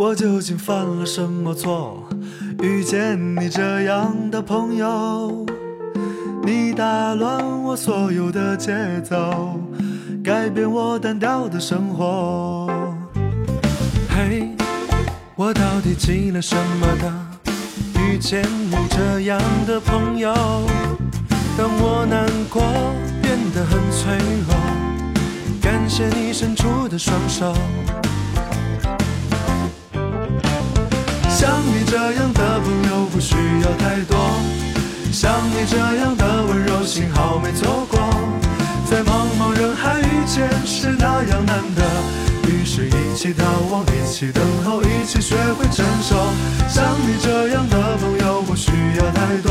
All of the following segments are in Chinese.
我究竟犯了什么错？遇见你这样的朋友，你打乱我所有的节奏，改变我单调的生活。嘿，我到底积了什么的？遇见你这样的朋友，当我难过变得很脆弱，感谢你伸出的双手。像你这样的朋友不需要太多，像你这样的温柔，幸好没错过。在茫茫人海遇见是那样难得，于是一起逃亡，一起等候，一起学会承受。像你这样的朋友不需要太多，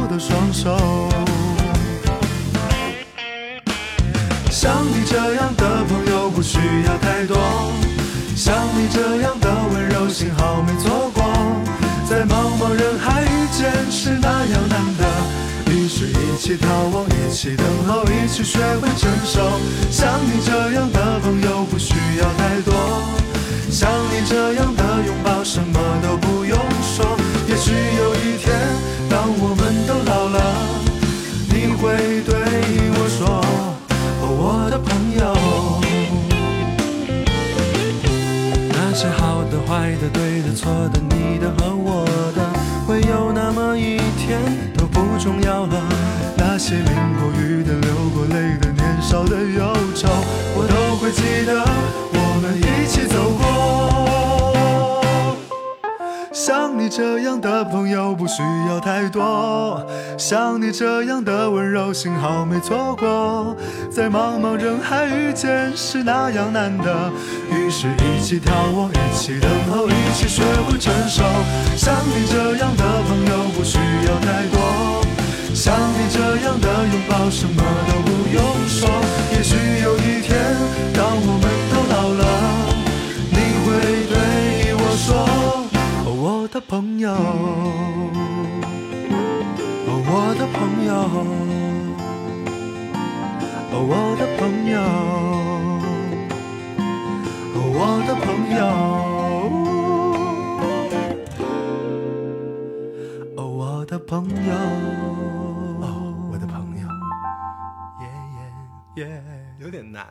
像你这样的朋友不需要太多，像你这样的温柔，幸好没错过。在茫茫人海遇见是那样难得，于是一起逃亡，一起等候，一起学会承受。像你这样的朋友不需要太多，像你这样的拥抱，什么都的、对的、错的、你的和我的，会有那么一天都不重要了。那些淋过雨的、流过泪像你这样的朋友不需要太多，像你这样的温柔，幸好没错过。在茫茫人海遇见是那样难得，于是一起眺望，一起等候，一起学会承受。像你这样的朋友不需要太多，像你这样的拥抱，什么都不的朋友，哦，我的朋友，哦，我的朋友，哦，我的朋友，哦，我的朋友，哦，我的朋友，耶耶耶。有点难。